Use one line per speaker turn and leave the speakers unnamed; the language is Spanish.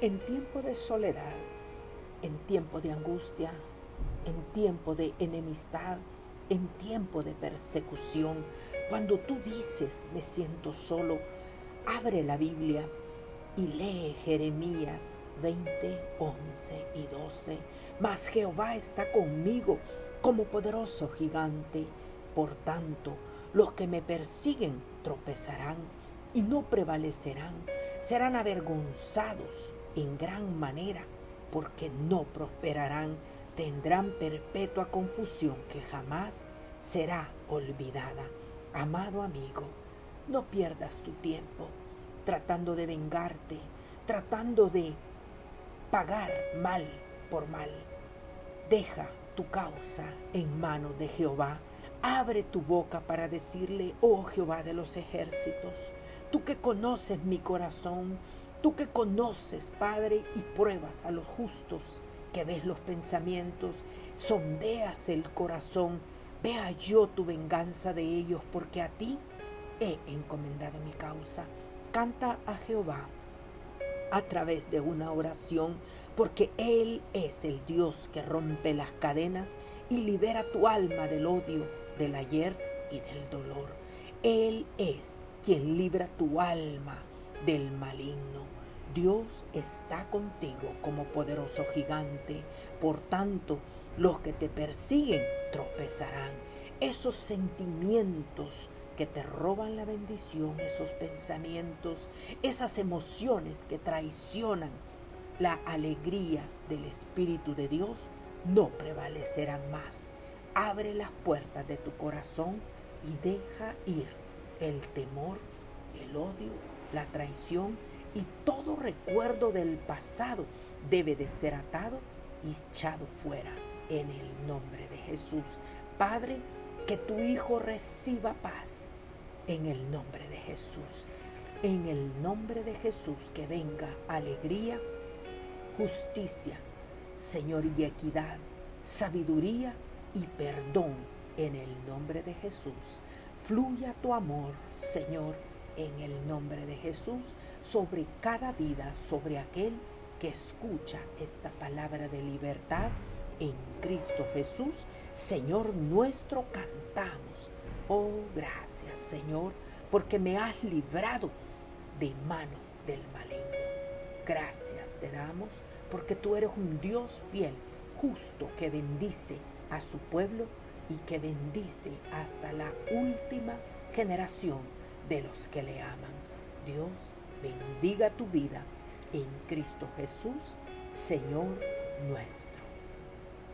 En tiempo de soledad, en tiempo de angustia, en tiempo de enemistad, en tiempo de persecución, cuando tú dices, me siento solo, abre la Biblia y lee Jeremías 20, 11 y 12. Mas Jehová está conmigo como poderoso gigante. Por tanto, los que me persiguen tropezarán y no prevalecerán. Serán avergonzados en gran manera porque no prosperarán. Tendrán perpetua confusión que jamás será olvidada. Amado amigo, no pierdas tu tiempo tratando de vengarte, tratando de pagar mal por mal. Deja tu causa en manos de Jehová. Abre tu boca para decirle, oh Jehová de los ejércitos, tú que conoces mi corazón, tú que conoces, Padre, y pruebas a los justos, que ves los pensamientos, sondeas el corazón, Vea yo tu venganza de ellos, porque a ti he encomendado mi causa. Canta a Jehová a través de una oración, porque Él es el Dios que rompe las cadenas y libera tu alma del odio, del ayer y del dolor. Él es quien libra tu alma del maligno. Dios está contigo como poderoso gigante. Por tanto, los que te persiguen tropezarán. Esos sentimientos que te roban la bendición, esos pensamientos, esas emociones que traicionan la alegría del Espíritu de Dios, no prevalecerán más. Abre las puertas de tu corazón y deja ir el temor, el odio, la traición y todo recuerdo del pasado debe de ser atado y echado fuera en el nombre de Jesús. Padre, que tu Hijo reciba paz en el nombre de Jesús. En el nombre de Jesús que venga alegría, justicia, Señor, y equidad, sabiduría y perdón en el nombre de Jesús. Fluya tu amor, Señor, en el nombre de Jesús, sobre cada vida, sobre aquel que escucha esta palabra de libertad en Cristo Jesús, Señor nuestro, cantamos. Oh, gracias, Señor, porque me has librado de mano del maligno. Gracias te damos porque tú eres un Dios fiel, justo, que bendice a su pueblo y que bendice hasta la última generación de los que le aman. Dios bendiga tu vida en Cristo Jesús, Señor nuestro.